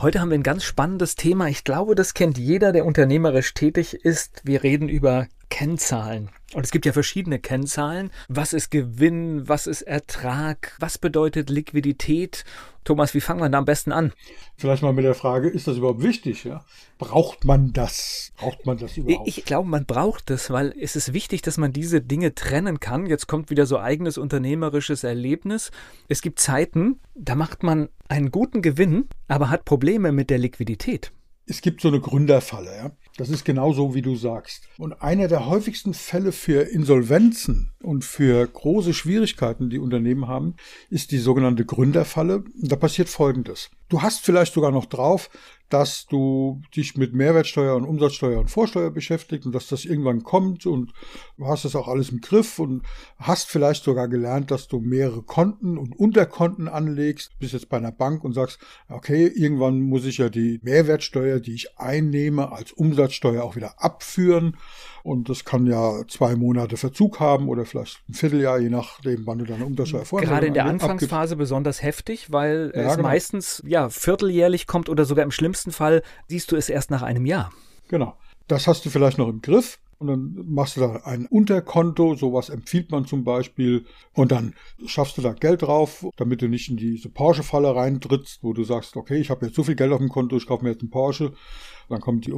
Heute haben wir ein ganz spannendes Thema. Ich glaube, das kennt jeder, der unternehmerisch tätig ist. Wir reden über Kennzahlen. Und es gibt ja verschiedene Kennzahlen. Was ist Gewinn? Was ist Ertrag? Was bedeutet Liquidität? Thomas, wie fangen wir da am besten an? Vielleicht mal mit der Frage, ist das überhaupt wichtig? Ja? Braucht man das? Braucht man das überhaupt? Ich glaube, man braucht das, weil es ist wichtig, dass man diese Dinge trennen kann. Jetzt kommt wieder so eigenes unternehmerisches Erlebnis. Es gibt Zeiten, da macht man einen guten Gewinn, aber hat Probleme mit der Liquidität. Es gibt so eine Gründerfalle. Ja? Das ist genau so, wie du sagst. Und einer der häufigsten Fälle für Insolvenzen und für große Schwierigkeiten, die Unternehmen haben, ist die sogenannte Gründerfalle. Da passiert Folgendes. Du hast vielleicht sogar noch drauf, dass du dich mit Mehrwertsteuer und Umsatzsteuer und Vorsteuer beschäftigt und dass das irgendwann kommt und du hast das auch alles im Griff und hast vielleicht sogar gelernt, dass du mehrere Konten und Unterkonten anlegst, bist jetzt bei einer Bank und sagst, okay, irgendwann muss ich ja die Mehrwertsteuer, die ich einnehme, als Umsatzsteuer auch wieder abführen und das kann ja zwei Monate Verzug haben oder vielleicht ein Vierteljahr, je nachdem, wann du deine Umsatzsteuer vornimmst. Gerade in der Anfangsphase besonders heftig, weil ja, es genau. meistens ja vierteljährlich kommt oder sogar im schlimmsten Fall siehst du es erst nach einem Jahr. Genau. Das hast du vielleicht noch im Griff. Und dann machst du da ein Unterkonto, sowas empfiehlt man zum Beispiel. Und dann schaffst du da Geld drauf, damit du nicht in diese Porsche-Falle reintrittst, wo du sagst, okay, ich habe jetzt so viel Geld auf dem Konto, ich kaufe mir jetzt einen Porsche. Dann kommt die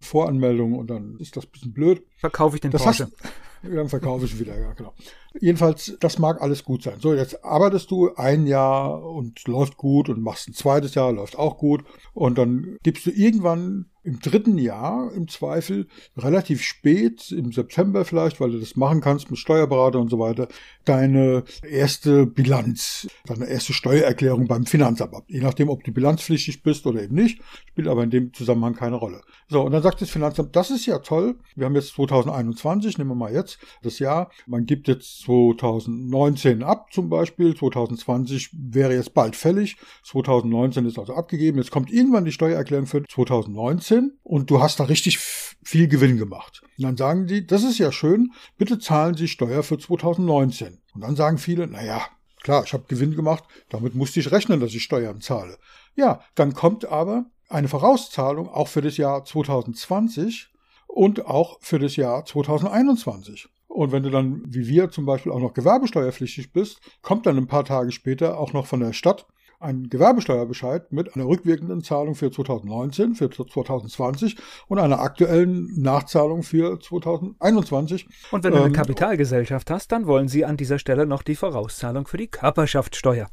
Umsatzsteuervoranmeldung und dann ist das ein bisschen blöd. Verkaufe ich den das Porsche. Hast, dann verkaufe ich wieder, ja, genau. Jedenfalls, das mag alles gut sein. So, jetzt arbeitest du ein Jahr und läuft gut und machst ein zweites Jahr, läuft auch gut. Und dann gibst du irgendwann im dritten Jahr im Zweifel relativ spät, im September vielleicht, weil du das machen kannst mit Steuerberater und so weiter, deine erste Bilanz, deine erste Steuererklärung beim Finanzamt ab. Je nachdem, ob du bilanzpflichtig bist oder eben nicht, spielt aber in dem Zusammenhang keine Rolle. So, und dann sagt das Finanzamt, das ist ja toll. Wir haben jetzt 2021, nehmen wir mal jetzt das Jahr. Man gibt jetzt 2019 ab zum Beispiel. 2020 wäre jetzt bald fällig. 2019 ist also abgegeben. Jetzt kommt irgendwann die Steuererklärung für 2019 und du hast da richtig viel Gewinn gemacht. Und dann sagen die, das ist ja schön, bitte zahlen Sie Steuer für 2019. Und dann sagen viele, naja, klar, ich habe Gewinn gemacht, damit musste ich rechnen, dass ich Steuern zahle. Ja, dann kommt aber eine Vorauszahlung auch für das Jahr 2020 und auch für das Jahr 2021. Und wenn du dann, wie wir zum Beispiel, auch noch gewerbesteuerpflichtig bist, kommt dann ein paar Tage später auch noch von der Stadt ein Gewerbesteuerbescheid mit einer rückwirkenden Zahlung für 2019, für 2020 und einer aktuellen Nachzahlung für 2021. Und wenn du eine ähm, Kapitalgesellschaft hast, dann wollen sie an dieser Stelle noch die Vorauszahlung für die Körperschaftssteuer.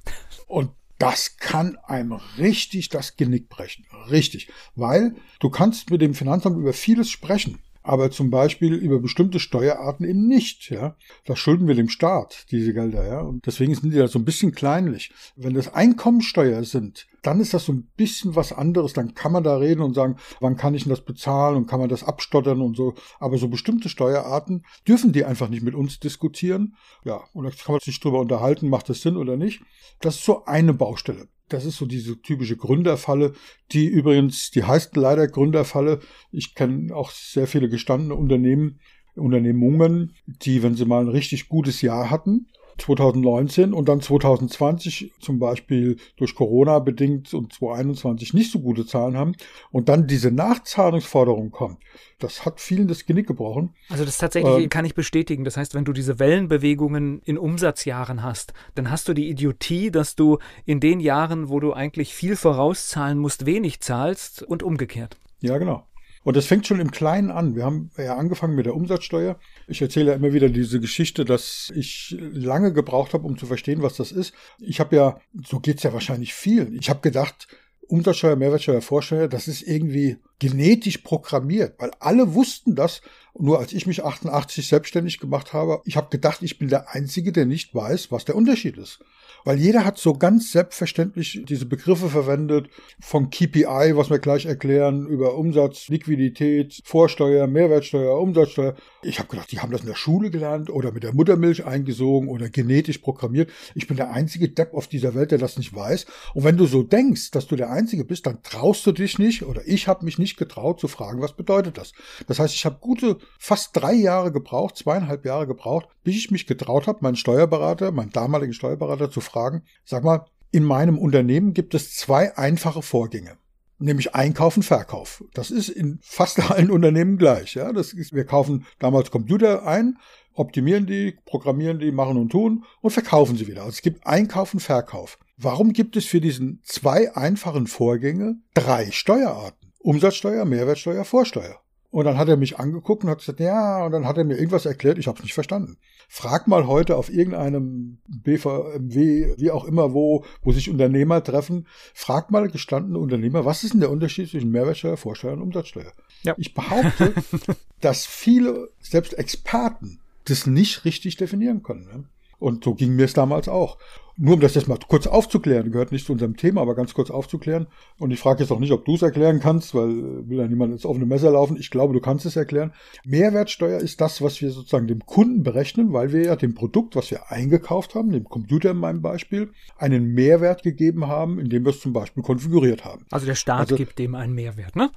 Und das kann einem richtig das Genick brechen. Richtig. Weil du kannst mit dem Finanzamt über vieles sprechen aber zum Beispiel über bestimmte Steuerarten eben nicht. Ja, das schulden wir dem Staat diese Gelder. Ja, und deswegen sind die da so ein bisschen kleinlich. Wenn das Einkommensteuer sind, dann ist das so ein bisschen was anderes. Dann kann man da reden und sagen, wann kann ich denn das bezahlen und kann man das abstottern und so. Aber so bestimmte Steuerarten dürfen die einfach nicht mit uns diskutieren. Ja, und da kann man sich drüber unterhalten, macht das Sinn oder nicht. Das ist so eine Baustelle. Das ist so diese typische Gründerfalle, die übrigens, die heißt leider Gründerfalle. Ich kenne auch sehr viele gestandene Unternehmen, Unternehmungen, die, wenn sie mal ein richtig gutes Jahr hatten, 2019 und dann 2020 zum Beispiel durch Corona bedingt und 2021 nicht so gute Zahlen haben und dann diese Nachzahlungsforderung kommt, das hat vielen das Genick gebrochen. Also das tatsächlich ähm, kann ich bestätigen. Das heißt, wenn du diese Wellenbewegungen in Umsatzjahren hast, dann hast du die Idiotie, dass du in den Jahren, wo du eigentlich viel vorauszahlen musst, wenig zahlst und umgekehrt. Ja, genau. Und das fängt schon im Kleinen an. Wir haben ja angefangen mit der Umsatzsteuer. Ich erzähle ja immer wieder diese Geschichte, dass ich lange gebraucht habe, um zu verstehen, was das ist. Ich habe ja, so geht's ja wahrscheinlich vielen. Ich habe gedacht, Umsatzsteuer, Mehrwertsteuer, Vorsteuer, das ist irgendwie genetisch programmiert, weil alle wussten das nur als ich mich 88 selbstständig gemacht habe, ich habe gedacht, ich bin der Einzige, der nicht weiß, was der Unterschied ist. Weil jeder hat so ganz selbstverständlich diese Begriffe verwendet, von KPI, was wir gleich erklären, über Umsatz, Liquidität, Vorsteuer, Mehrwertsteuer, Umsatzsteuer. Ich habe gedacht, die haben das in der Schule gelernt oder mit der Muttermilch eingesogen oder genetisch programmiert. Ich bin der einzige Depp auf dieser Welt, der das nicht weiß. Und wenn du so denkst, dass du der Einzige bist, dann traust du dich nicht oder ich habe mich nicht getraut zu fragen, was bedeutet das. Das heißt, ich habe gute fast drei Jahre gebraucht, zweieinhalb Jahre gebraucht, bis ich mich getraut habe, meinen Steuerberater, meinen damaligen Steuerberater zu fragen, sag mal, in meinem Unternehmen gibt es zwei einfache Vorgänge. Nämlich Einkauf und Verkauf. Das ist in fast allen Unternehmen gleich. Ja? Das ist, wir kaufen damals Computer ein, optimieren die, programmieren die, machen und tun und verkaufen sie wieder. Also es gibt Einkauf und Verkauf. Warum gibt es für diesen zwei einfachen Vorgänge drei Steuerarten? Umsatzsteuer, Mehrwertsteuer, Vorsteuer. Und dann hat er mich angeguckt und hat gesagt, ja, und dann hat er mir irgendwas erklärt, ich habe es nicht verstanden. Frag mal heute auf irgendeinem BVMW, wie auch immer, wo, wo sich Unternehmer treffen, frag mal gestandene Unternehmer, was ist denn der Unterschied zwischen Mehrwertsteuer, Vorsteuer und Umsatzsteuer? Ja. Ich behaupte, dass viele, selbst Experten, das nicht richtig definieren können. Ne? Und so ging mir es damals auch. Nur um das jetzt mal kurz aufzuklären, gehört nicht zu unserem Thema, aber ganz kurz aufzuklären. Und ich frage jetzt auch nicht, ob du es erklären kannst, weil will ja niemand ins offene Messer laufen. Ich glaube, du kannst es erklären. Mehrwertsteuer ist das, was wir sozusagen dem Kunden berechnen, weil wir ja dem Produkt, was wir eingekauft haben, dem Computer in meinem Beispiel, einen Mehrwert gegeben haben, indem wir es zum Beispiel konfiguriert haben. Also der Staat also, gibt dem einen Mehrwert, ne?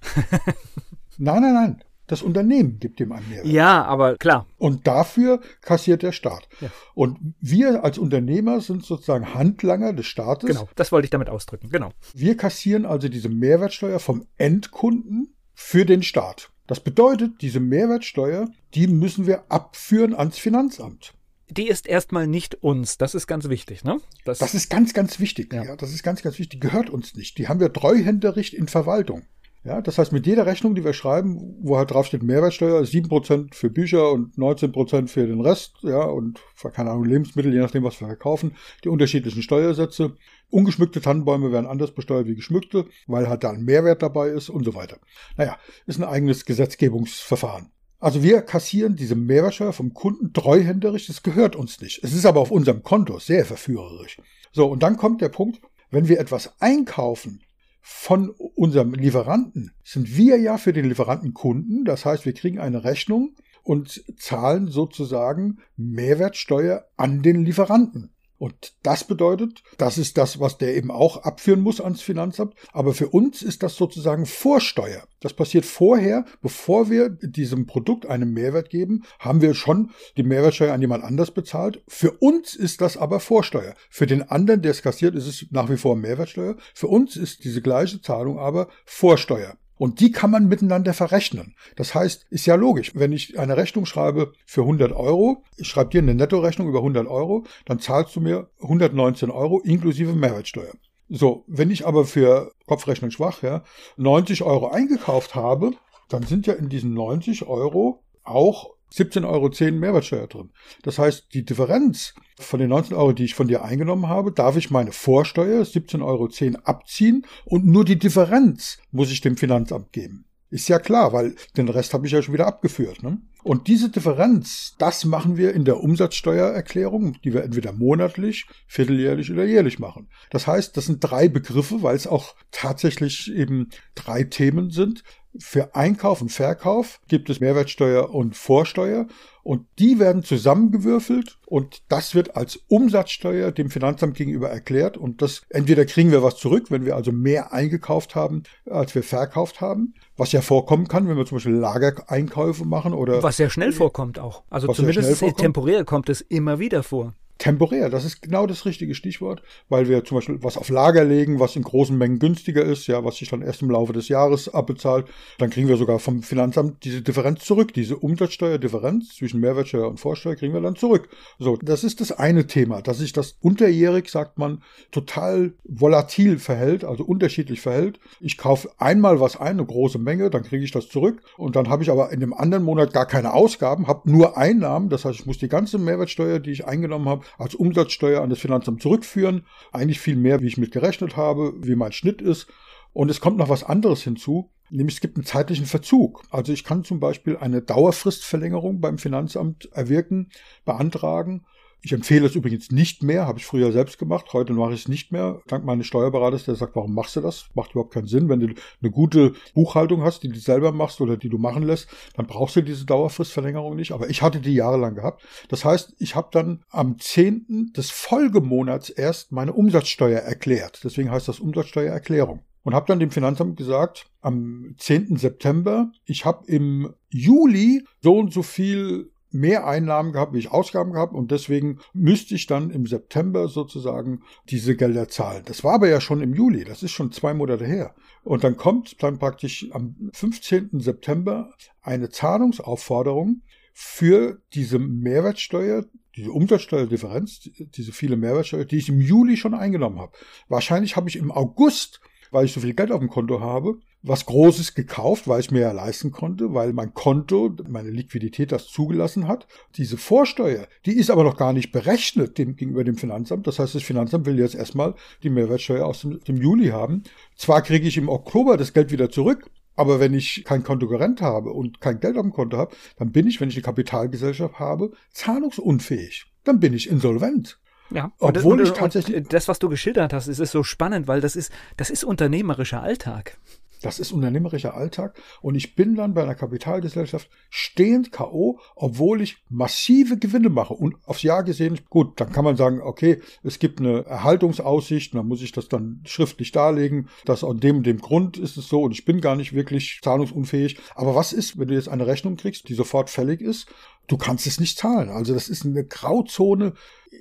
nein, nein, nein. Das Unternehmen gibt ihm einen Mehrwert. Ja, aber klar. Und dafür kassiert der Staat. Ja. Und wir als Unternehmer sind sozusagen Handlanger des Staates. Genau, das wollte ich damit ausdrücken. Genau. Wir kassieren also diese Mehrwertsteuer vom Endkunden für den Staat. Das bedeutet, diese Mehrwertsteuer, die müssen wir abführen ans Finanzamt die ist erstmal nicht uns. Das ist ganz wichtig, ne? Das, das ist ganz, ganz wichtig. Ja. ja. das ist ganz, ganz wichtig. Die gehört uns nicht. Die haben wir treuhänderisch in Verwaltung. Ja, das heißt, mit jeder Rechnung, die wir schreiben, wo halt drauf steht Mehrwertsteuer, 7% für Bücher und 19% für den Rest, ja, und keine Ahnung, Lebensmittel, je nachdem, was wir verkaufen, die unterschiedlichen Steuersätze. Ungeschmückte Tannenbäume werden anders besteuert wie geschmückte, weil halt da ein Mehrwert dabei ist und so weiter. Naja, ist ein eigenes Gesetzgebungsverfahren. Also wir kassieren diese Mehrwertsteuer vom Kunden treuhänderisch, das gehört uns nicht. Es ist aber auf unserem Konto sehr verführerisch. So, und dann kommt der Punkt, wenn wir etwas einkaufen, von unserem Lieferanten sind wir ja für den Lieferanten Kunden. Das heißt, wir kriegen eine Rechnung und zahlen sozusagen Mehrwertsteuer an den Lieferanten. Und das bedeutet, das ist das, was der eben auch abführen muss ans Finanzamt. Aber für uns ist das sozusagen Vorsteuer. Das passiert vorher, bevor wir diesem Produkt einen Mehrwert geben, haben wir schon die Mehrwertsteuer an jemand anders bezahlt. Für uns ist das aber Vorsteuer. Für den anderen, der es kassiert, ist es nach wie vor Mehrwertsteuer. Für uns ist diese gleiche Zahlung aber Vorsteuer. Und die kann man miteinander verrechnen. Das heißt, ist ja logisch, wenn ich eine Rechnung schreibe für 100 Euro, ich schreibe dir eine Nettorechnung über 100 Euro, dann zahlst du mir 119 Euro inklusive Mehrwertsteuer. So, wenn ich aber für Kopfrechnung schwach, ja, 90 Euro eingekauft habe, dann sind ja in diesen 90 Euro auch 17,10 Euro Mehrwertsteuer drin. Das heißt, die Differenz von den 19 Euro, die ich von dir eingenommen habe, darf ich meine Vorsteuer 17,10 Euro abziehen und nur die Differenz muss ich dem Finanzamt geben. Ist ja klar, weil den Rest habe ich ja schon wieder abgeführt. Ne? Und diese Differenz, das machen wir in der Umsatzsteuererklärung, die wir entweder monatlich, vierteljährlich oder jährlich machen. Das heißt, das sind drei Begriffe, weil es auch tatsächlich eben drei Themen sind. Für Einkauf und Verkauf gibt es Mehrwertsteuer und Vorsteuer und die werden zusammengewürfelt und das wird als Umsatzsteuer dem Finanzamt gegenüber erklärt und das entweder kriegen wir was zurück, wenn wir also mehr eingekauft haben, als wir verkauft haben, was ja vorkommen kann, wenn wir zum Beispiel Lagereinkäufe machen oder was sehr schnell vorkommt auch. Also zumindest temporär kommt es immer wieder vor temporär. Das ist genau das richtige Stichwort, weil wir zum Beispiel was auf Lager legen, was in großen Mengen günstiger ist, ja, was sich dann erst im Laufe des Jahres abbezahlt. Dann kriegen wir sogar vom Finanzamt diese Differenz zurück. Diese Umsatzsteuerdifferenz zwischen Mehrwertsteuer und Vorsteuer kriegen wir dann zurück. So, das ist das eine Thema, dass sich das unterjährig, sagt man, total volatil verhält, also unterschiedlich verhält. Ich kaufe einmal was ein, eine große Menge, dann kriege ich das zurück und dann habe ich aber in dem anderen Monat gar keine Ausgaben, habe nur Einnahmen. Das heißt, ich muss die ganze Mehrwertsteuer, die ich eingenommen habe, als Umsatzsteuer an das Finanzamt zurückführen. Eigentlich viel mehr, wie ich mit gerechnet habe, wie mein Schnitt ist. Und es kommt noch was anderes hinzu. Nämlich es gibt einen zeitlichen Verzug. Also ich kann zum Beispiel eine Dauerfristverlängerung beim Finanzamt erwirken, beantragen ich empfehle es übrigens nicht mehr, habe ich früher selbst gemacht, heute mache ich es nicht mehr. Dank meines Steuerberaters, der sagt, warum machst du das? Macht überhaupt keinen Sinn. Wenn du eine gute Buchhaltung hast, die du selber machst oder die du machen lässt, dann brauchst du diese Dauerfristverlängerung nicht. Aber ich hatte die jahrelang gehabt. Das heißt, ich habe dann am 10. des Folgemonats erst meine Umsatzsteuer erklärt. Deswegen heißt das Umsatzsteuererklärung und habe dann dem Finanzamt gesagt, am 10. September, ich habe im Juli so und so viel mehr Einnahmen gehabt, wie ich Ausgaben gehabt und deswegen müsste ich dann im September sozusagen diese Gelder zahlen. Das war aber ja schon im Juli, das ist schon zwei Monate her. Und dann kommt dann praktisch am 15. September eine Zahlungsaufforderung für diese Mehrwertsteuer, diese Umsatzsteuerdifferenz, diese viele Mehrwertsteuer, die ich im Juli schon eingenommen habe. Wahrscheinlich habe ich im August, weil ich so viel Geld auf dem Konto habe, was Großes gekauft, weil ich mir ja leisten konnte, weil mein Konto, meine Liquidität das zugelassen hat. Diese Vorsteuer, die ist aber noch gar nicht berechnet dem, gegenüber dem Finanzamt. Das heißt, das Finanzamt will jetzt erstmal die Mehrwertsteuer aus dem, dem Juli haben. Zwar kriege ich im Oktober das Geld wieder zurück, aber wenn ich kein Kontokorrent habe und kein Geld auf dem Konto habe, dann bin ich, wenn ich eine Kapitalgesellschaft habe, zahlungsunfähig. Dann bin ich insolvent. Ja, obwohl und, ich tatsächlich das, was du geschildert hast, ist, ist so spannend, weil das ist, das ist unternehmerischer Alltag. Das ist unternehmerischer Alltag und ich bin dann bei einer Kapitalgesellschaft stehend K.O., obwohl ich massive Gewinne mache. Und aufs Jahr gesehen, gut, dann kann man sagen, okay, es gibt eine Erhaltungsaussicht, dann muss ich das dann schriftlich darlegen, dass aus dem dem Grund ist es so und ich bin gar nicht wirklich zahlungsunfähig. Aber was ist, wenn du jetzt eine Rechnung kriegst, die sofort fällig ist? Du kannst es nicht zahlen. Also das ist eine Grauzone,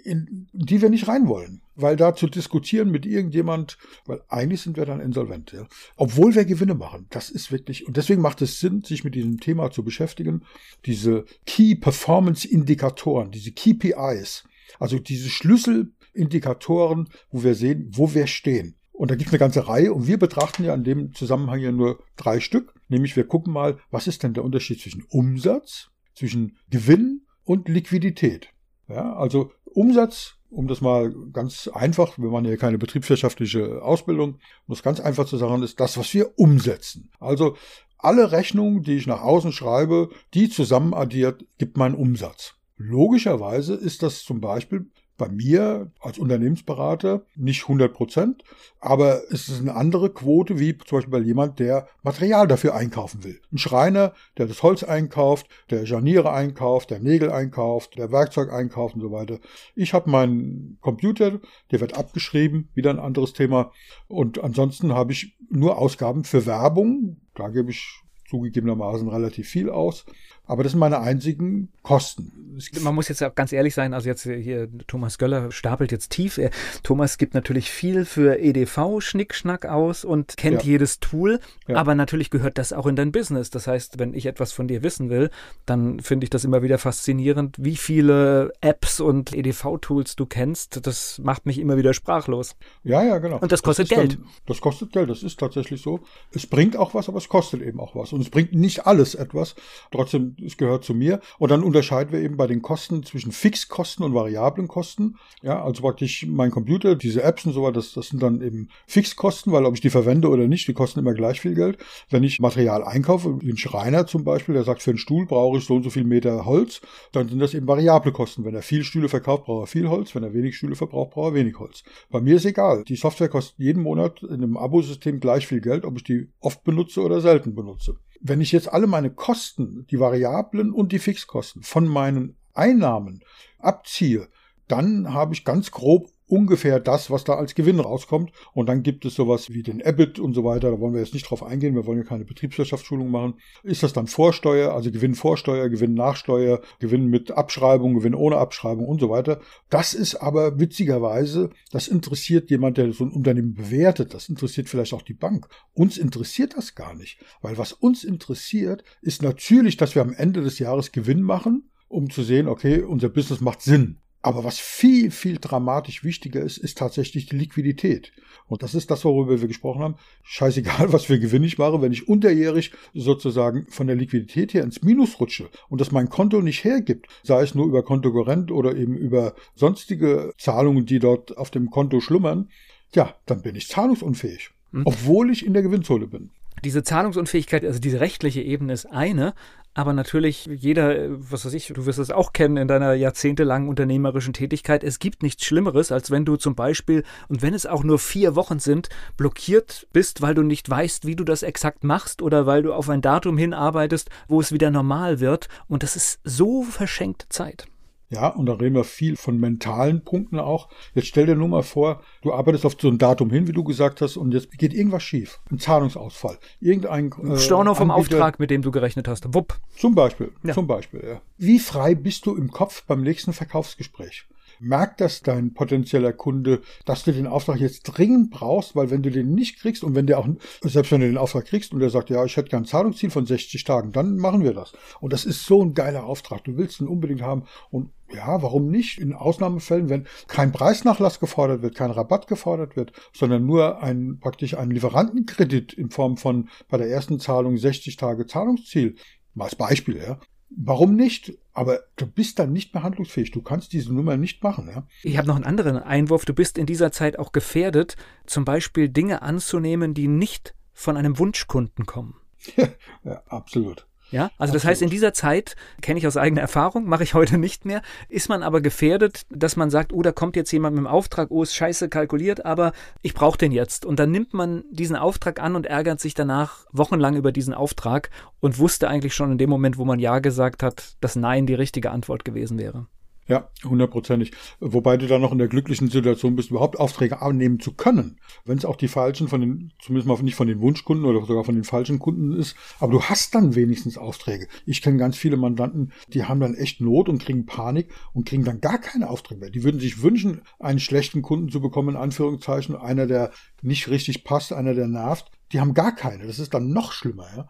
in die wir nicht rein wollen. Weil da zu diskutieren mit irgendjemand, weil eigentlich sind wir dann insolvent, ja. Obwohl wir Gewinne machen. Das ist wirklich, und deswegen macht es Sinn, sich mit diesem Thema zu beschäftigen. Diese Key Performance Indikatoren, diese KPIs, also diese Schlüsselindikatoren, wo wir sehen, wo wir stehen. Und da gibt es eine ganze Reihe und wir betrachten ja in dem Zusammenhang ja nur drei Stück. Nämlich wir gucken mal, was ist denn der Unterschied zwischen Umsatz, zwischen Gewinn und Liquidität. Ja, also Umsatz, um das mal ganz einfach, wir machen ja keine betriebswirtschaftliche Ausbildung, um das ganz einfach zu sagen, ist das, was wir umsetzen. Also alle Rechnungen, die ich nach außen schreibe, die zusammen addiert, gibt meinen Umsatz. Logischerweise ist das zum Beispiel bei mir als Unternehmensberater nicht 100 Prozent, aber es ist eine andere Quote wie zum Beispiel bei jemand, der Material dafür einkaufen will. Ein Schreiner, der das Holz einkauft, der Scharniere einkauft, der Nägel einkauft, der Werkzeug einkauft und so weiter. Ich habe meinen Computer, der wird abgeschrieben, wieder ein anderes Thema. Und ansonsten habe ich nur Ausgaben für Werbung. Da gebe ich zugegebenermaßen relativ viel aus. Aber das sind meine einzigen Kosten. Man muss jetzt ganz ehrlich sein, also jetzt hier Thomas Göller stapelt jetzt tief. Thomas gibt natürlich viel für EDV Schnickschnack aus und kennt ja. jedes Tool, ja. aber natürlich gehört das auch in dein Business. Das heißt, wenn ich etwas von dir wissen will, dann finde ich das immer wieder faszinierend, wie viele Apps und EDV-Tools du kennst. Das macht mich immer wieder sprachlos. Ja, ja, genau. Und das kostet das Geld. Dann, das kostet Geld, das ist tatsächlich so. Es bringt auch was, aber es kostet eben auch was. Und es bringt nicht alles etwas. Trotzdem es gehört zu mir. Und dann unterscheiden wir eben bei den Kosten zwischen Fixkosten und variablen Kosten. Ja, also praktisch mein Computer, diese Apps und so weiter, das, das sind dann eben Fixkosten, weil ob ich die verwende oder nicht, die kosten immer gleich viel Geld. Wenn ich Material einkaufe, wie ein Schreiner zum Beispiel, der sagt, für einen Stuhl brauche ich so und so viel Meter Holz, dann sind das eben variable Kosten. Wenn er viel Stühle verkauft, braucht er viel Holz. Wenn er wenig Stühle verbraucht, braucht er wenig Holz. Bei mir ist egal. Die Software kostet jeden Monat in einem Abosystem gleich viel Geld, ob ich die oft benutze oder selten benutze. Wenn ich jetzt alle meine Kosten, die Variablen und die Fixkosten von meinen Einnahmen abziehe, dann habe ich ganz grob ungefähr das, was da als Gewinn rauskommt. Und dann gibt es sowas wie den EBIT und so weiter. Da wollen wir jetzt nicht drauf eingehen. Wir wollen ja keine Betriebswirtschaftsschulung machen. Ist das dann Vorsteuer, also Gewinn Vorsteuer, Gewinn Nachsteuer, Gewinn mit Abschreibung, Gewinn ohne Abschreibung und so weiter. Das ist aber witzigerweise, das interessiert jemand, der so ein Unternehmen bewertet. Das interessiert vielleicht auch die Bank. Uns interessiert das gar nicht. Weil was uns interessiert, ist natürlich, dass wir am Ende des Jahres Gewinn machen um zu sehen, okay, unser Business macht Sinn. Aber was viel, viel dramatisch wichtiger ist, ist tatsächlich die Liquidität. Und das ist das, worüber wir gesprochen haben. Scheißegal, was für Gewinn ich mache, wenn ich unterjährig sozusagen von der Liquidität her ins Minus rutsche und das mein Konto nicht hergibt, sei es nur über Kontokorrent oder eben über sonstige Zahlungen, die dort auf dem Konto schlummern, ja, dann bin ich zahlungsunfähig. Hm. Obwohl ich in der Gewinnzone bin. Diese Zahlungsunfähigkeit, also diese rechtliche Ebene ist eine, aber natürlich jeder, was weiß ich, du wirst es auch kennen in deiner jahrzehntelangen unternehmerischen Tätigkeit, es gibt nichts Schlimmeres, als wenn du zum Beispiel, und wenn es auch nur vier Wochen sind, blockiert bist, weil du nicht weißt, wie du das exakt machst oder weil du auf ein Datum hinarbeitest, wo es wieder normal wird. Und das ist so verschenkte Zeit. Ja, und da reden wir viel von mentalen Punkten auch. Jetzt stell dir nur mal vor, du arbeitest auf so ein Datum hin, wie du gesagt hast, und jetzt geht irgendwas schief. Ein Zahlungsausfall. Irgendein äh, Storno vom Anbieter, Auftrag, mit dem du gerechnet hast. Wupp. Zum Beispiel. Ja. Zum Beispiel, ja. Wie frei bist du im Kopf beim nächsten Verkaufsgespräch? Merkt das dein potenzieller Kunde, dass du den Auftrag jetzt dringend brauchst, weil wenn du den nicht kriegst und wenn der auch, selbst wenn du den Auftrag kriegst und der sagt, ja, ich hätte gern Zahlungsziel von 60 Tagen, dann machen wir das. Und das ist so ein geiler Auftrag. Du willst ihn unbedingt haben und ja, warum nicht? In Ausnahmefällen, wenn kein Preisnachlass gefordert wird, kein Rabatt gefordert wird, sondern nur ein, praktisch ein Lieferantenkredit in Form von bei der ersten Zahlung 60 Tage Zahlungsziel. Mal als Beispiel, ja. Warum nicht? Aber du bist dann nicht mehr handlungsfähig. Du kannst diese Nummer nicht machen. Ja? Ich habe noch einen anderen Einwurf. Du bist in dieser Zeit auch gefährdet, zum Beispiel Dinge anzunehmen, die nicht von einem Wunschkunden kommen. ja, absolut. Ja, also das heißt, in dieser Zeit, kenne ich aus eigener Erfahrung, mache ich heute nicht mehr, ist man aber gefährdet, dass man sagt, oh, da kommt jetzt jemand mit dem Auftrag, oh, ist scheiße kalkuliert, aber ich brauche den jetzt. Und dann nimmt man diesen Auftrag an und ärgert sich danach wochenlang über diesen Auftrag und wusste eigentlich schon in dem Moment, wo man Ja gesagt hat, dass Nein die richtige Antwort gewesen wäre. Ja, hundertprozentig. Wobei du dann noch in der glücklichen Situation bist, überhaupt Aufträge annehmen zu können. Wenn es auch die falschen von den, zumindest mal nicht von den Wunschkunden oder sogar von den falschen Kunden ist. Aber du hast dann wenigstens Aufträge. Ich kenne ganz viele Mandanten, die haben dann echt Not und kriegen Panik und kriegen dann gar keine Aufträge mehr. Die würden sich wünschen, einen schlechten Kunden zu bekommen, in Anführungszeichen. Einer, der nicht richtig passt, einer, der nervt. Die haben gar keine. Das ist dann noch schlimmer, ja.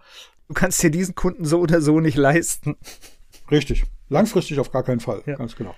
Du kannst dir diesen Kunden so oder so nicht leisten. Richtig. Langfristig auf gar keinen Fall, ja. ganz genau.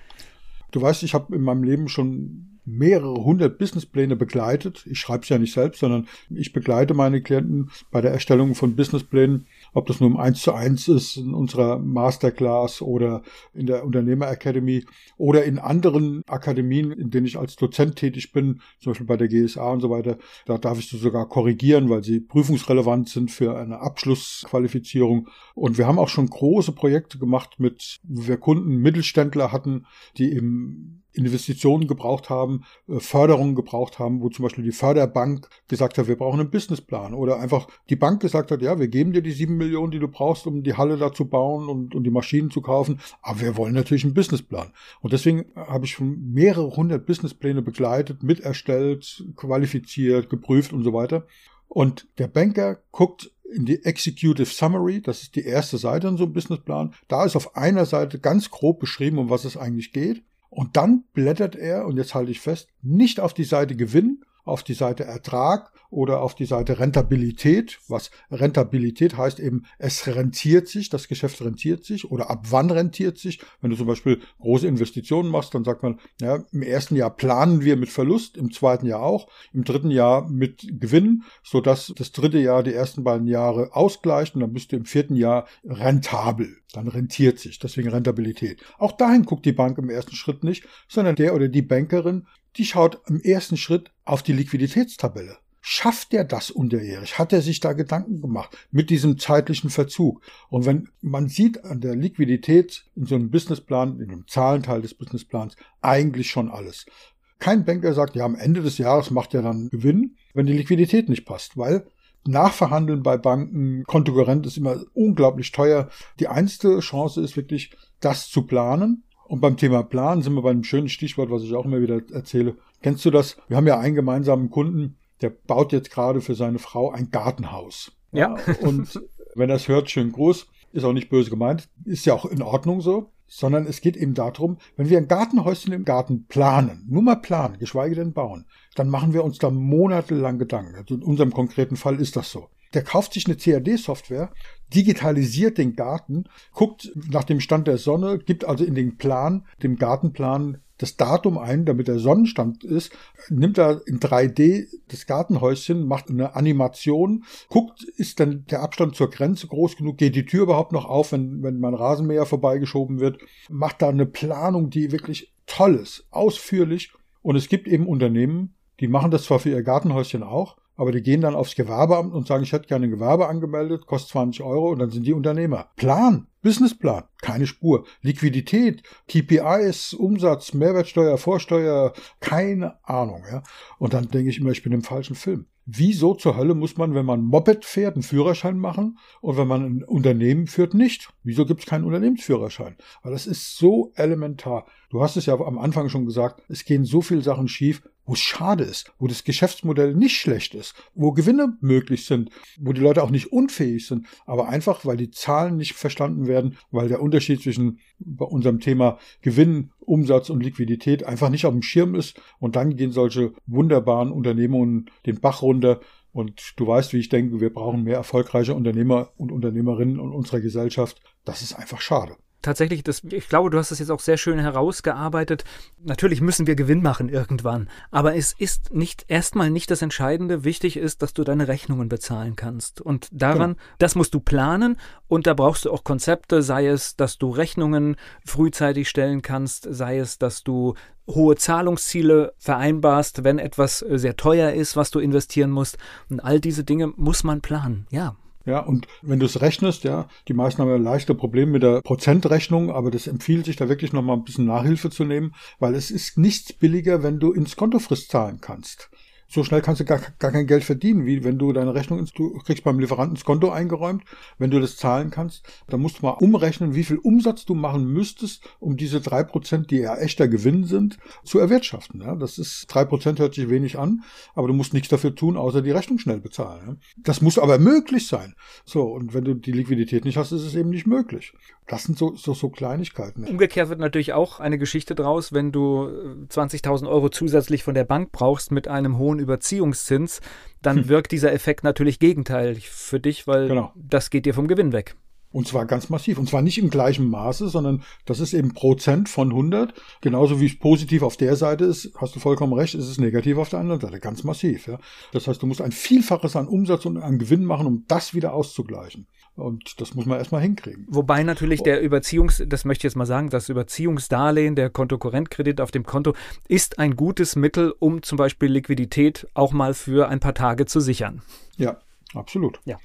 Du weißt, ich habe in meinem Leben schon mehrere hundert Businesspläne begleitet. Ich schreibe es ja nicht selbst, sondern ich begleite meine Klienten bei der Erstellung von Businessplänen, ob das nur im 1 zu 1 ist in unserer Masterclass oder in der Unternehmer Academy oder in anderen Akademien, in denen ich als Dozent tätig bin, zum Beispiel bei der GSA und so weiter. Da darf ich sie sogar korrigieren, weil sie prüfungsrelevant sind für eine Abschlussqualifizierung. Und wir haben auch schon große Projekte gemacht mit, wir Kunden, Mittelständler hatten, die eben Investitionen gebraucht haben, äh, Förderungen gebraucht haben, wo zum Beispiel die Förderbank gesagt hat, wir brauchen einen Businessplan. Oder einfach die Bank gesagt hat, ja, wir geben dir die sieben Millionen, die du brauchst, um die Halle da zu bauen und, und die Maschinen zu kaufen. Aber wir wollen natürlich einen Businessplan. Und deswegen habe ich schon mehrere hundert Businesspläne begleitet, miterstellt, qualifiziert, geprüft und so weiter. Und der Banker guckt in die Executive Summary, das ist die erste Seite in so einem Businessplan. Da ist auf einer Seite ganz grob beschrieben, um was es eigentlich geht. Und dann blättert er, und jetzt halte ich fest, nicht auf die Seite Gewinn, auf die Seite Ertrag oder auf die Seite Rentabilität. Was Rentabilität heißt eben, es rentiert sich, das Geschäft rentiert sich oder ab wann rentiert sich. Wenn du zum Beispiel große Investitionen machst, dann sagt man, ja, im ersten Jahr planen wir mit Verlust, im zweiten Jahr auch, im dritten Jahr mit Gewinn, so dass das dritte Jahr die ersten beiden Jahre ausgleicht und dann bist du im vierten Jahr rentabel. Dann rentiert sich, deswegen Rentabilität. Auch dahin guckt die Bank im ersten Schritt nicht, sondern der oder die Bankerin die schaut im ersten Schritt auf die Liquiditätstabelle. Schafft er das unterjährig? Hat er sich da Gedanken gemacht mit diesem zeitlichen Verzug? Und wenn man sieht an der Liquidität in so einem Businessplan, in einem Zahlenteil des Businessplans, eigentlich schon alles. Kein Banker sagt, ja, am Ende des Jahres macht er dann Gewinn, wenn die Liquidität nicht passt, weil Nachverhandeln bei Banken, Kontokorrent ist immer unglaublich teuer. Die einzige Chance ist wirklich, das zu planen und beim Thema Plan sind wir bei einem schönen Stichwort, was ich auch immer wieder erzähle. Kennst du das? Wir haben ja einen gemeinsamen Kunden, der baut jetzt gerade für seine Frau ein Gartenhaus. Ja. ja und wenn er es hört, schön groß, ist auch nicht böse gemeint, ist ja auch in Ordnung so, sondern es geht eben darum, wenn wir ein Gartenhäuschen im Garten planen, nur mal planen, geschweige denn bauen, dann machen wir uns da monatelang Gedanken. Also in unserem konkreten Fall ist das so. Der kauft sich eine CAD-Software, digitalisiert den Garten, guckt nach dem Stand der Sonne, gibt also in den Plan, dem Gartenplan das Datum ein, damit der Sonnenstand ist, nimmt er in 3D das Gartenhäuschen, macht eine Animation, guckt, ist dann der Abstand zur Grenze groß genug, geht die Tür überhaupt noch auf, wenn, wenn mein Rasenmäher vorbeigeschoben wird, macht da eine Planung, die wirklich toll ist, ausführlich. Und es gibt eben Unternehmen, die machen das zwar für ihr Gartenhäuschen auch, aber die gehen dann aufs Gewerbeamt und sagen, ich hätte gerne ein Gewerbe angemeldet, kostet 20 Euro und dann sind die Unternehmer. Plan, Businessplan, keine Spur. Liquidität, KPIs, Umsatz, Mehrwertsteuer, Vorsteuer, keine Ahnung. Ja? Und dann denke ich immer, ich bin im falschen Film. Wieso zur Hölle muss man, wenn man Moped fährt, einen Führerschein machen und wenn man ein Unternehmen führt, nicht? Wieso gibt es keinen Unternehmensführerschein? Weil das ist so elementar. Du hast es ja am Anfang schon gesagt, es gehen so viele Sachen schief, wo es schade ist, wo das Geschäftsmodell nicht schlecht ist, wo Gewinne möglich sind, wo die Leute auch nicht unfähig sind, aber einfach, weil die Zahlen nicht verstanden werden, weil der Unterschied zwischen bei unserem Thema Gewinn, Umsatz und Liquidität einfach nicht auf dem Schirm ist. Und dann gehen solche wunderbaren Unternehmungen den Bach runter. Und du weißt, wie ich denke, wir brauchen mehr erfolgreiche Unternehmer und Unternehmerinnen in unserer Gesellschaft. Das ist einfach schade tatsächlich, das, ich glaube, du hast das jetzt auch sehr schön herausgearbeitet. Natürlich müssen wir Gewinn machen irgendwann, aber es ist nicht erstmal nicht das Entscheidende. Wichtig ist, dass du deine Rechnungen bezahlen kannst. Und daran, genau. das musst du planen und da brauchst du auch Konzepte, sei es, dass du Rechnungen frühzeitig stellen kannst, sei es, dass du hohe Zahlungsziele vereinbarst, wenn etwas sehr teuer ist, was du investieren musst. Und all diese Dinge muss man planen. Ja, ja, und wenn du es rechnest, ja, die meisten haben ja leichte Probleme mit der Prozentrechnung, aber das empfiehlt sich da wirklich nochmal ein bisschen Nachhilfe zu nehmen, weil es ist nichts billiger, wenn du ins Kontofrist zahlen kannst so schnell kannst du gar, gar kein Geld verdienen, wie wenn du deine Rechnung ins, du kriegst beim Lieferanten ins Konto eingeräumt. Wenn du das zahlen kannst, dann musst du mal umrechnen, wie viel Umsatz du machen müsstest, um diese drei Prozent, die ja echter Gewinn sind, zu erwirtschaften. Ja, das ist drei Prozent hört sich wenig an, aber du musst nichts dafür tun, außer die Rechnung schnell bezahlen. Ja. Das muss aber möglich sein. So, und wenn du die Liquidität nicht hast, ist es eben nicht möglich. Das sind so, so, so Kleinigkeiten. Umgekehrt wird natürlich auch eine Geschichte draus, wenn du 20.000 Euro zusätzlich von der Bank brauchst mit einem hohen Überziehungszins, dann hm. wirkt dieser Effekt natürlich gegenteilig für dich, weil genau. das geht dir vom Gewinn weg. Und zwar ganz massiv. Und zwar nicht im gleichen Maße, sondern das ist eben Prozent von 100. Genauso wie es positiv auf der Seite ist, hast du vollkommen recht, ist es negativ auf der anderen Seite. Ganz massiv. Ja. Das heißt, du musst ein Vielfaches an Umsatz und an Gewinn machen, um das wieder auszugleichen. Und das muss man erstmal hinkriegen. Wobei natürlich der Überziehungs, das möchte ich jetzt mal sagen, das Überziehungsdarlehen, der Kontokorrentkredit auf dem Konto ist ein gutes Mittel, um zum Beispiel Liquidität auch mal für ein paar Tage zu sichern. Ja, absolut. Ja.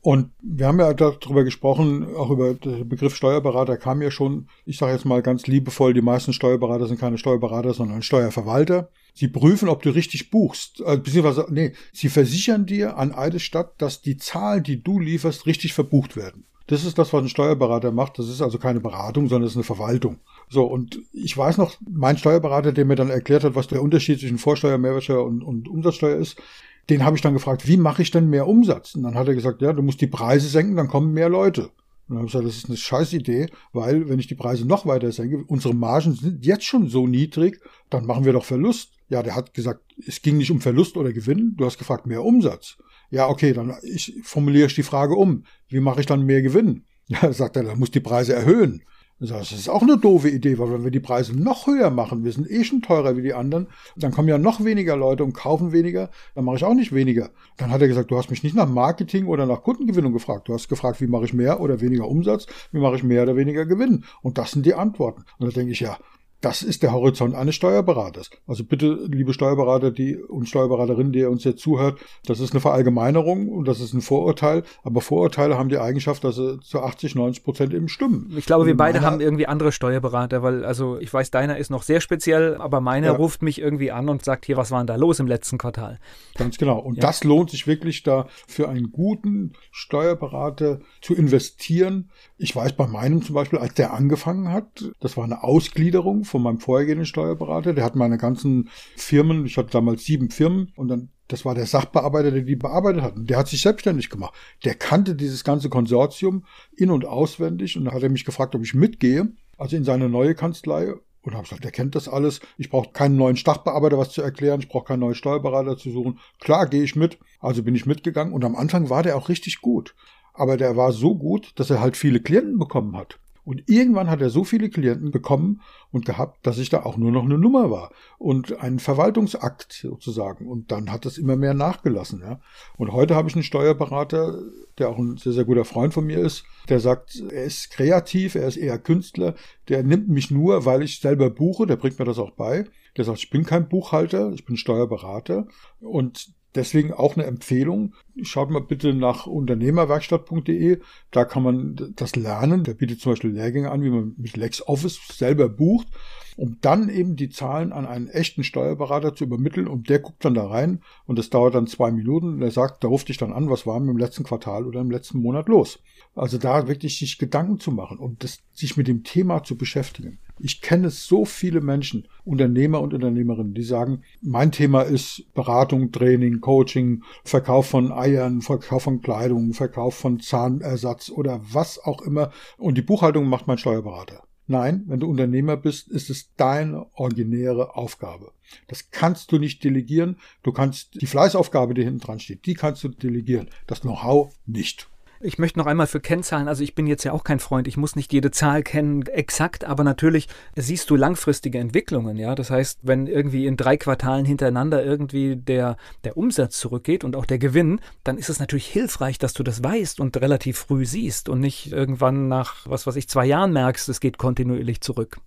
Und wir haben ja darüber gesprochen, auch über den Begriff Steuerberater kam ja schon, ich sage jetzt mal ganz liebevoll, die meisten Steuerberater sind keine Steuerberater, sondern Steuerverwalter. Sie prüfen, ob du richtig buchst, äh, beziehungsweise, nee, sie versichern dir an Eidesstadt, dass die Zahlen, die du lieferst, richtig verbucht werden. Das ist das, was ein Steuerberater macht. Das ist also keine Beratung, sondern es ist eine Verwaltung. So, und ich weiß noch, mein Steuerberater, der mir dann erklärt hat, was der Unterschied zwischen Vorsteuer, Mehrwertsteuer und, und Umsatzsteuer ist, den habe ich dann gefragt, wie mache ich denn mehr Umsatz? Und dann hat er gesagt, ja, du musst die Preise senken, dann kommen mehr Leute. Und dann habe ich gesagt, das ist eine scheiß Idee, weil wenn ich die Preise noch weiter senke, unsere Margen sind jetzt schon so niedrig, dann machen wir doch Verlust. Ja, der hat gesagt, es ging nicht um Verlust oder Gewinn, du hast gefragt, mehr Umsatz. Ja, okay, dann ich formuliere ich die Frage um. Wie mache ich dann mehr Gewinn? Ja, sagt er, dann muss die Preise erhöhen. Das ist auch eine doofe Idee, weil wenn wir die Preise noch höher machen, wir sind eh schon teurer wie die anderen, dann kommen ja noch weniger Leute und kaufen weniger, dann mache ich auch nicht weniger. Dann hat er gesagt, du hast mich nicht nach Marketing oder nach Kundengewinnung gefragt. Du hast gefragt, wie mache ich mehr oder weniger Umsatz, wie mache ich mehr oder weniger Gewinn. Und das sind die Antworten. Und da denke ich, ja, das ist der Horizont eines Steuerberaters. Also bitte, liebe Steuerberater die, und Steuerberaterinnen, die ihr uns jetzt zuhört, das ist eine Verallgemeinerung und das ist ein Vorurteil. Aber Vorurteile haben die Eigenschaft, dass sie zu 80, 90 Prozent eben stimmen. Ich glaube, wir beide haben irgendwie andere Steuerberater, weil, also ich weiß, deiner ist noch sehr speziell, aber meiner ja. ruft mich irgendwie an und sagt, hier, was war denn da los im letzten Quartal? Ganz genau. Und ja. das lohnt sich wirklich da für einen guten Steuerberater zu investieren. Ich weiß bei meinem zum Beispiel, als der angefangen hat, das war eine Ausgliederung von meinem vorhergehenden Steuerberater. Der hat meine ganzen Firmen, ich hatte damals sieben Firmen und dann das war der Sachbearbeiter, der die bearbeitet hat. Und der hat sich selbstständig gemacht. Der kannte dieses ganze Konsortium in- und auswendig. Und dann hat er mich gefragt, ob ich mitgehe. Also in seine neue Kanzlei. Und habe gesagt, der kennt das alles. Ich brauche keinen neuen Sachbearbeiter was zu erklären. Ich brauche keinen neuen Steuerberater zu suchen. Klar, gehe ich mit. Also bin ich mitgegangen. Und am Anfang war der auch richtig gut. Aber der war so gut, dass er halt viele Klienten bekommen hat. Und irgendwann hat er so viele Klienten bekommen und gehabt, dass ich da auch nur noch eine Nummer war und ein Verwaltungsakt sozusagen. Und dann hat das immer mehr nachgelassen. Ja. Und heute habe ich einen Steuerberater, der auch ein sehr, sehr guter Freund von mir ist, der sagt, er ist kreativ, er ist eher Künstler, der nimmt mich nur, weil ich selber buche, der bringt mir das auch bei. Der sagt, ich bin kein Buchhalter, ich bin Steuerberater und Deswegen auch eine Empfehlung. Schaut mal bitte nach unternehmerwerkstatt.de. Da kann man das lernen. Der bietet zum Beispiel Lehrgänge an, wie man mit LexOffice selber bucht um dann eben die Zahlen an einen echten Steuerberater zu übermitteln und der guckt dann da rein und das dauert dann zwei Minuten und er sagt, da ruft dich dann an, was war im letzten Quartal oder im letzten Monat los. Also da wirklich sich Gedanken zu machen und das, sich mit dem Thema zu beschäftigen. Ich kenne so viele Menschen, Unternehmer und Unternehmerinnen, die sagen, mein Thema ist Beratung, Training, Coaching, Verkauf von Eiern, Verkauf von Kleidung, Verkauf von Zahnersatz oder was auch immer. Und die Buchhaltung macht mein Steuerberater. Nein, wenn du Unternehmer bist, ist es deine originäre Aufgabe. Das kannst du nicht delegieren. Du kannst die Fleißaufgabe, die hinten dran steht, die kannst du delegieren. Das Know-how nicht. Ich möchte noch einmal für Kennzahlen, also ich bin jetzt ja auch kein Freund, ich muss nicht jede Zahl kennen exakt, aber natürlich siehst du langfristige Entwicklungen, ja. Das heißt, wenn irgendwie in drei Quartalen hintereinander irgendwie der, der Umsatz zurückgeht und auch der Gewinn, dann ist es natürlich hilfreich, dass du das weißt und relativ früh siehst und nicht irgendwann nach, was weiß ich, zwei Jahren merkst, es geht kontinuierlich zurück.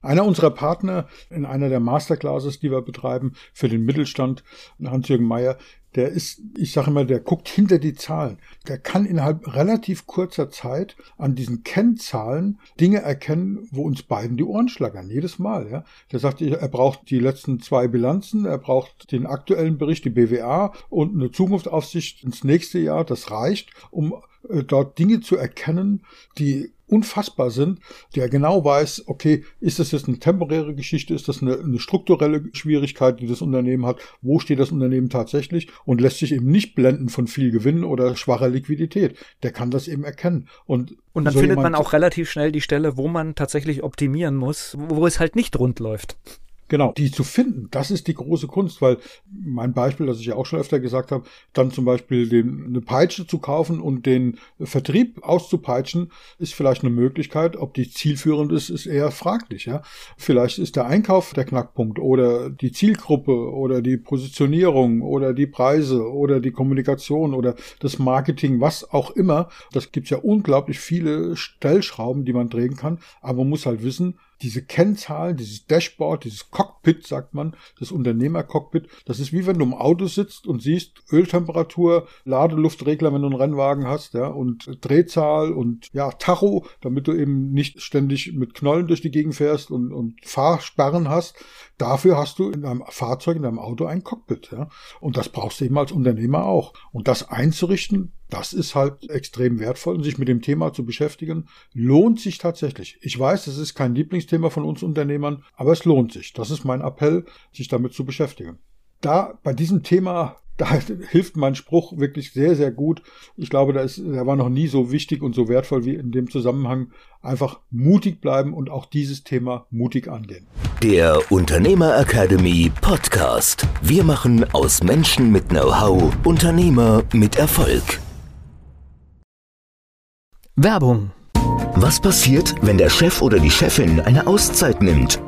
Einer unserer Partner in einer der Masterclasses, die wir betreiben für den Mittelstand, Hans-Jürgen Meyer, der ist, ich sage immer, der guckt hinter die Zahlen. Der kann innerhalb relativ kurzer Zeit an diesen Kennzahlen Dinge erkennen, wo uns beiden die Ohren schlagern, jedes Mal. Ja. Der sagt, er braucht die letzten zwei Bilanzen, er braucht den aktuellen Bericht, die BWA und eine Zukunftsaufsicht ins nächste Jahr. Das reicht, um äh, dort Dinge zu erkennen, die unfassbar sind, der genau weiß, okay, ist das jetzt eine temporäre Geschichte, ist das eine, eine, strukturelle Schwierigkeit, die das Unternehmen hat, wo steht das Unternehmen tatsächlich und lässt sich eben nicht blenden von viel Gewinn oder schwacher Liquidität. Der kann das eben erkennen. Und, und dann so findet man auch relativ schnell die Stelle, wo man tatsächlich optimieren muss, wo es halt nicht rund läuft. Genau, die zu finden, das ist die große Kunst, weil mein Beispiel, das ich ja auch schon öfter gesagt habe, dann zum Beispiel den, eine Peitsche zu kaufen und den Vertrieb auszupeitschen, ist vielleicht eine Möglichkeit. Ob die zielführend ist, ist eher fraglich. Ja? Vielleicht ist der Einkauf der Knackpunkt oder die Zielgruppe oder die Positionierung oder die Preise oder die Kommunikation oder das Marketing, was auch immer. Das gibt ja unglaublich viele Stellschrauben, die man drehen kann, aber man muss halt wissen, diese Kennzahlen, dieses Dashboard, dieses Cockpit, sagt man, das Unternehmercockpit, das ist wie wenn du im Auto sitzt und siehst Öltemperatur, Ladeluftregler, wenn du einen Rennwagen hast, ja, und Drehzahl und ja, Tacho, damit du eben nicht ständig mit Knollen durch die Gegend fährst und, und Fahrsperren hast. Dafür hast du in deinem Fahrzeug, in deinem Auto ein Cockpit, ja. Und das brauchst du eben als Unternehmer auch. Und das einzurichten, das ist halt extrem wertvoll und sich mit dem Thema zu beschäftigen, lohnt sich tatsächlich. Ich weiß, es ist kein Lieblingsthema von uns Unternehmern, aber es lohnt sich. Das ist mein Appell, sich damit zu beschäftigen. Da bei diesem Thema da hilft mein Spruch wirklich sehr, sehr gut. Ich glaube, da ist, der war noch nie so wichtig und so wertvoll wie in dem Zusammenhang. Einfach mutig bleiben und auch dieses Thema mutig angehen. Der Unternehmer Academy Podcast. Wir machen aus Menschen mit Know-how Unternehmer mit Erfolg. Werbung. Was passiert, wenn der Chef oder die Chefin eine Auszeit nimmt